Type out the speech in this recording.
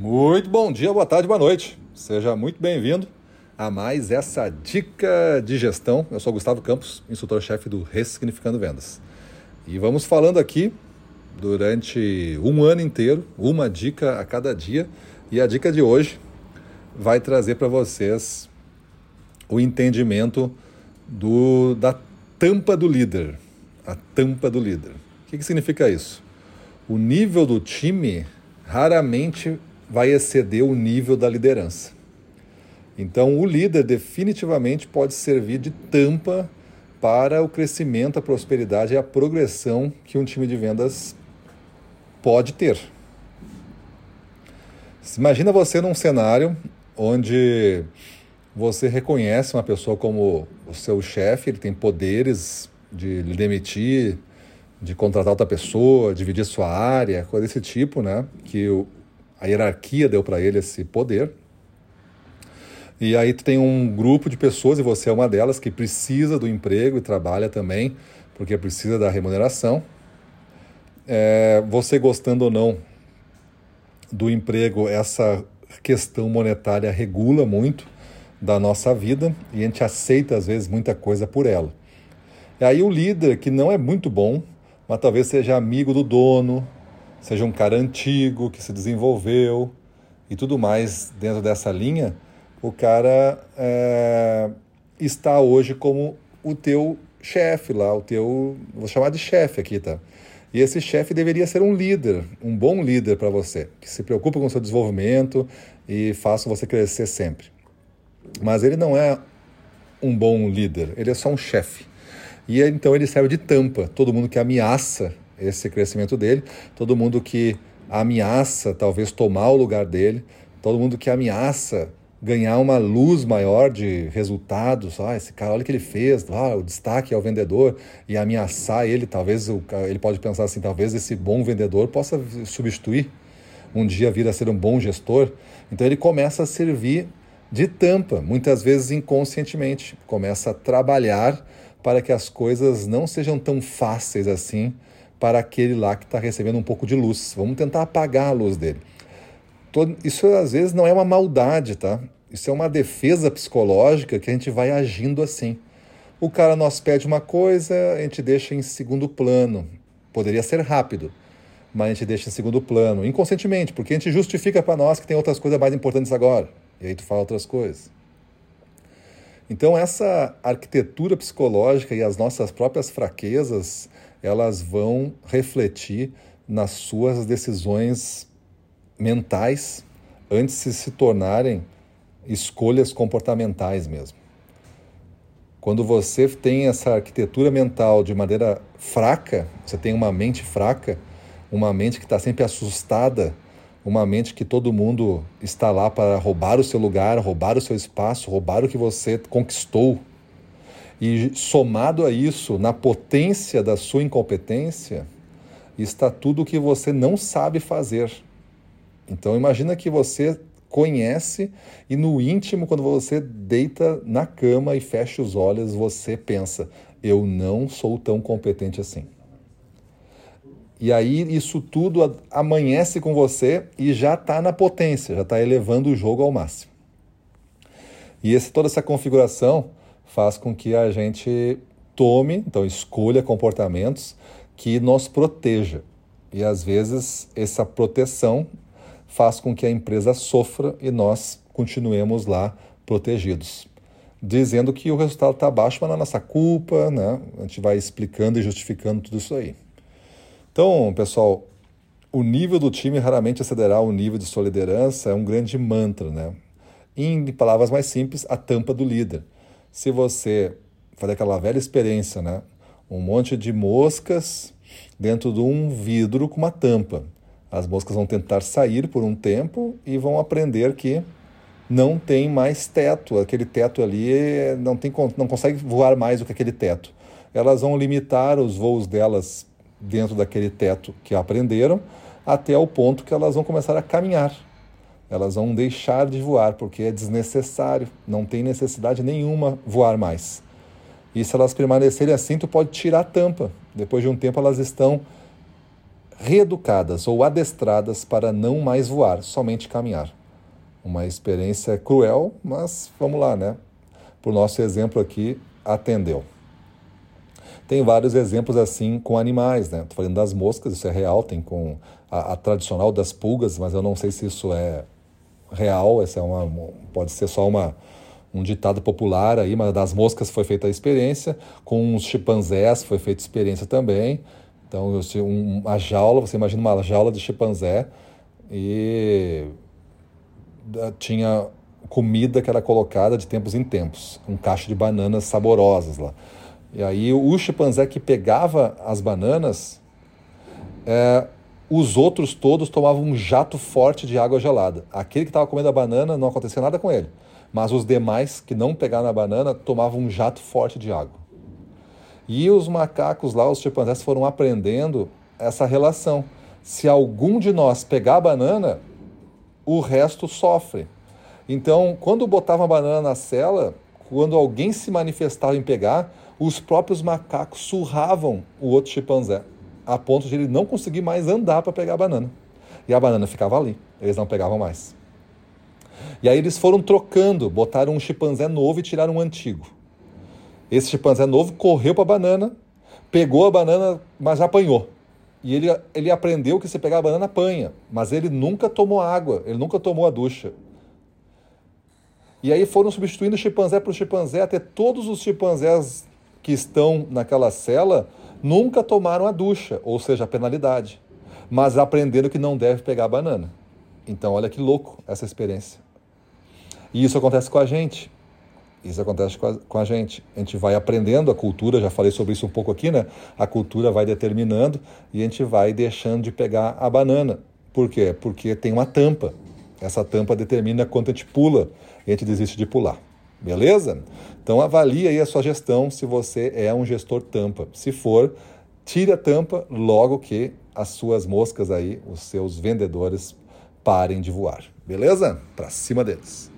Muito bom dia, boa tarde, boa noite. Seja muito bem-vindo a mais essa dica de gestão. Eu sou Gustavo Campos, instrutor-chefe do Ressignificando Vendas. E vamos falando aqui durante um ano inteiro, uma dica a cada dia. E a dica de hoje vai trazer para vocês o entendimento do, da tampa do líder. A tampa do líder. O que, que significa isso? O nível do time raramente vai exceder o nível da liderança. Então, o líder definitivamente pode servir de tampa para o crescimento, a prosperidade e a progressão que um time de vendas pode ter. Imagina você num cenário onde você reconhece uma pessoa como o seu chefe, ele tem poderes de lhe demitir, de contratar outra pessoa, dividir sua área, coisa desse tipo, né? Que a hierarquia deu para ele esse poder. E aí tu tem um grupo de pessoas, e você é uma delas, que precisa do emprego e trabalha também, porque precisa da remuneração. É, você gostando ou não do emprego, essa questão monetária regula muito da nossa vida e a gente aceita às vezes muita coisa por ela. E aí o líder que não é muito bom, mas talvez seja amigo do dono, seja um cara antigo que se desenvolveu e tudo mais dentro dessa linha, o cara é, está hoje como o teu chefe lá, o teu, vou chamar de chefe aqui, tá? E esse chefe deveria ser um líder, um bom líder para você, que se preocupa com o seu desenvolvimento e faça você crescer sempre. Mas ele não é um bom líder, ele é só um chefe. E então ele serve de tampa. Todo mundo que ameaça esse crescimento dele, todo mundo que ameaça talvez tomar o lugar dele, todo mundo que ameaça ganhar uma luz maior de resultados. Ah, esse cara, olha o que ele fez, ah, o destaque ao vendedor e ameaçar ele. Talvez ele pode pensar assim: talvez esse bom vendedor possa substituir, um dia vir a ser um bom gestor. Então ele começa a servir de tampa, muitas vezes inconscientemente, começa a trabalhar para que as coisas não sejam tão fáceis assim para aquele lá que está recebendo um pouco de luz. Vamos tentar apagar a luz dele. Isso às vezes não é uma maldade, tá? Isso é uma defesa psicológica que a gente vai agindo assim. O cara nos pede uma coisa, a gente deixa em segundo plano. Poderia ser rápido, mas a gente deixa em segundo plano, inconscientemente, porque a gente justifica para nós que tem outras coisas mais importantes agora. E aí tu fala outras coisas. Então essa arquitetura psicológica e as nossas próprias fraquezas, elas vão refletir nas suas decisões mentais antes de se tornarem escolhas comportamentais mesmo. Quando você tem essa arquitetura mental de maneira fraca, você tem uma mente fraca, uma mente que está sempre assustada, uma mente que todo mundo está lá para roubar o seu lugar, roubar o seu espaço, roubar o que você conquistou. E somado a isso, na potência da sua incompetência, está tudo o que você não sabe fazer. Então imagina que você conhece e no íntimo, quando você deita na cama e fecha os olhos, você pensa: eu não sou tão competente assim. E aí isso tudo amanhece com você e já está na potência, já está elevando o jogo ao máximo. E esse, toda essa configuração faz com que a gente tome, então escolha comportamentos que nos proteja. E às vezes essa proteção faz com que a empresa sofra e nós continuemos lá protegidos. Dizendo que o resultado está baixo, mas não é nossa culpa, né? A gente vai explicando e justificando tudo isso aí. Então, pessoal, o nível do time raramente excederá o nível de sua liderança, é um grande mantra, né? Em palavras mais simples, a tampa do líder. Se você fazer aquela velha experiência, né? Um monte de moscas dentro de um vidro com uma tampa. As moscas vão tentar sair por um tempo e vão aprender que não tem mais teto. Aquele teto ali não, tem, não consegue voar mais do que aquele teto. Elas vão limitar os voos delas dentro daquele teto que aprenderam até o ponto que elas vão começar a caminhar. Elas vão deixar de voar porque é desnecessário, não tem necessidade nenhuma voar mais. E se elas permanecerem assim, tu pode tirar a tampa. Depois de um tempo elas estão reeducadas ou adestradas para não mais voar, somente caminhar. Uma experiência cruel, mas vamos lá, né? Por nosso exemplo aqui, atendeu. Tem vários exemplos assim com animais, né? Estou falando das moscas, isso é real, tem com a, a, tradicional das pulgas, mas eu não sei se isso é real, essa é uma, pode ser só uma, um ditado popular aí, mas das moscas foi feita a experiência, com os chimpanzés foi feita experiência também. Então, uma jaula, você imagina uma jaula de chimpanzé e tinha comida que era colocada de tempos em tempos, um cacho de bananas saborosas lá. E aí o chimpanzé que pegava as bananas, é, os outros todos tomavam um jato forte de água gelada. Aquele que estava comendo a banana não acontecia nada com ele, mas os demais que não pegaram a banana tomavam um jato forte de água. E os macacos lá, os chimpanzés, foram aprendendo essa relação. Se algum de nós pegar a banana, o resto sofre. Então, quando botavam a banana na cela, quando alguém se manifestava em pegar, os próprios macacos surravam o outro chimpanzé, a ponto de ele não conseguir mais andar para pegar a banana. E a banana ficava ali, eles não pegavam mais. E aí eles foram trocando, botaram um chimpanzé novo e tiraram um antigo. Esse chimpanzé novo correu para a banana, pegou a banana, mas apanhou. E ele, ele aprendeu que se pegar a banana, apanha. Mas ele nunca tomou água, ele nunca tomou a ducha. E aí foram substituindo chimpanzé por chimpanzé, até todos os chimpanzés que estão naquela cela nunca tomaram a ducha, ou seja, a penalidade, mas aprenderam que não deve pegar a banana. Então, olha que louco essa experiência. E isso acontece com a gente. Isso acontece com a, com a, gente. A gente vai aprendendo a cultura, já falei sobre isso um pouco aqui, né? A cultura vai determinando e a gente vai deixando de pegar a banana. Por quê? Porque tem uma tampa. Essa tampa determina quanto a gente pula e a gente desiste de pular. Beleza? Então avalie aí a sua gestão se você é um gestor tampa. Se for, tire a tampa logo que as suas moscas aí, os seus vendedores parem de voar. Beleza? Para cima deles.